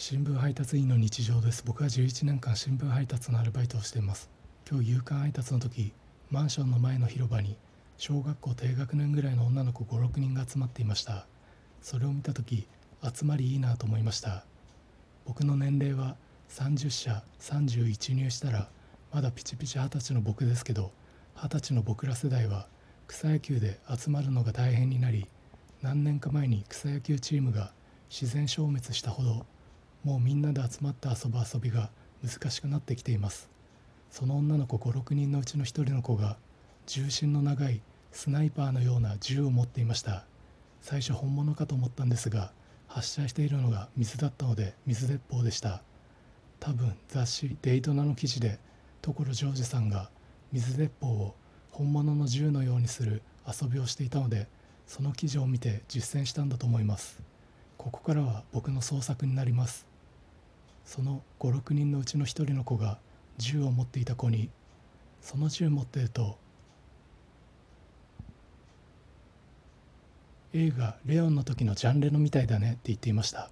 新聞配達員の日常です。僕は11年間新聞配達のアルバイトをしています。今日夕刊配達の時マンションの前の広場に小学校低学年ぐらいの女の子56人が集まっていました。それを見た時集まりいいなと思いました。僕の年齢は30社31入したらまだピチピチ二十歳の僕ですけど二十歳の僕ら世代は草野球で集まるのが大変になり何年か前に草野球チームが自然消滅したほどもうみんなで集まって遊ぶ遊びが難しくなってきています。その女の子56人のうちの1人の子が重心の長いスナイパーのような銃を持っていました。最初本物かと思ったんですが発射しているのが水だったので水鉄砲でした。多分雑誌「デイトナ」の記事で所ジョージさんが水鉄砲を本物の銃のようにする遊びをしていたのでその記事を見て実践したんだと思います。ここからは僕の創作になります。その56人のうちの1人の子が銃を持っていた子に「その銃持ってると映画「レオン」の時のジャンレノみたいだね」って言っていました。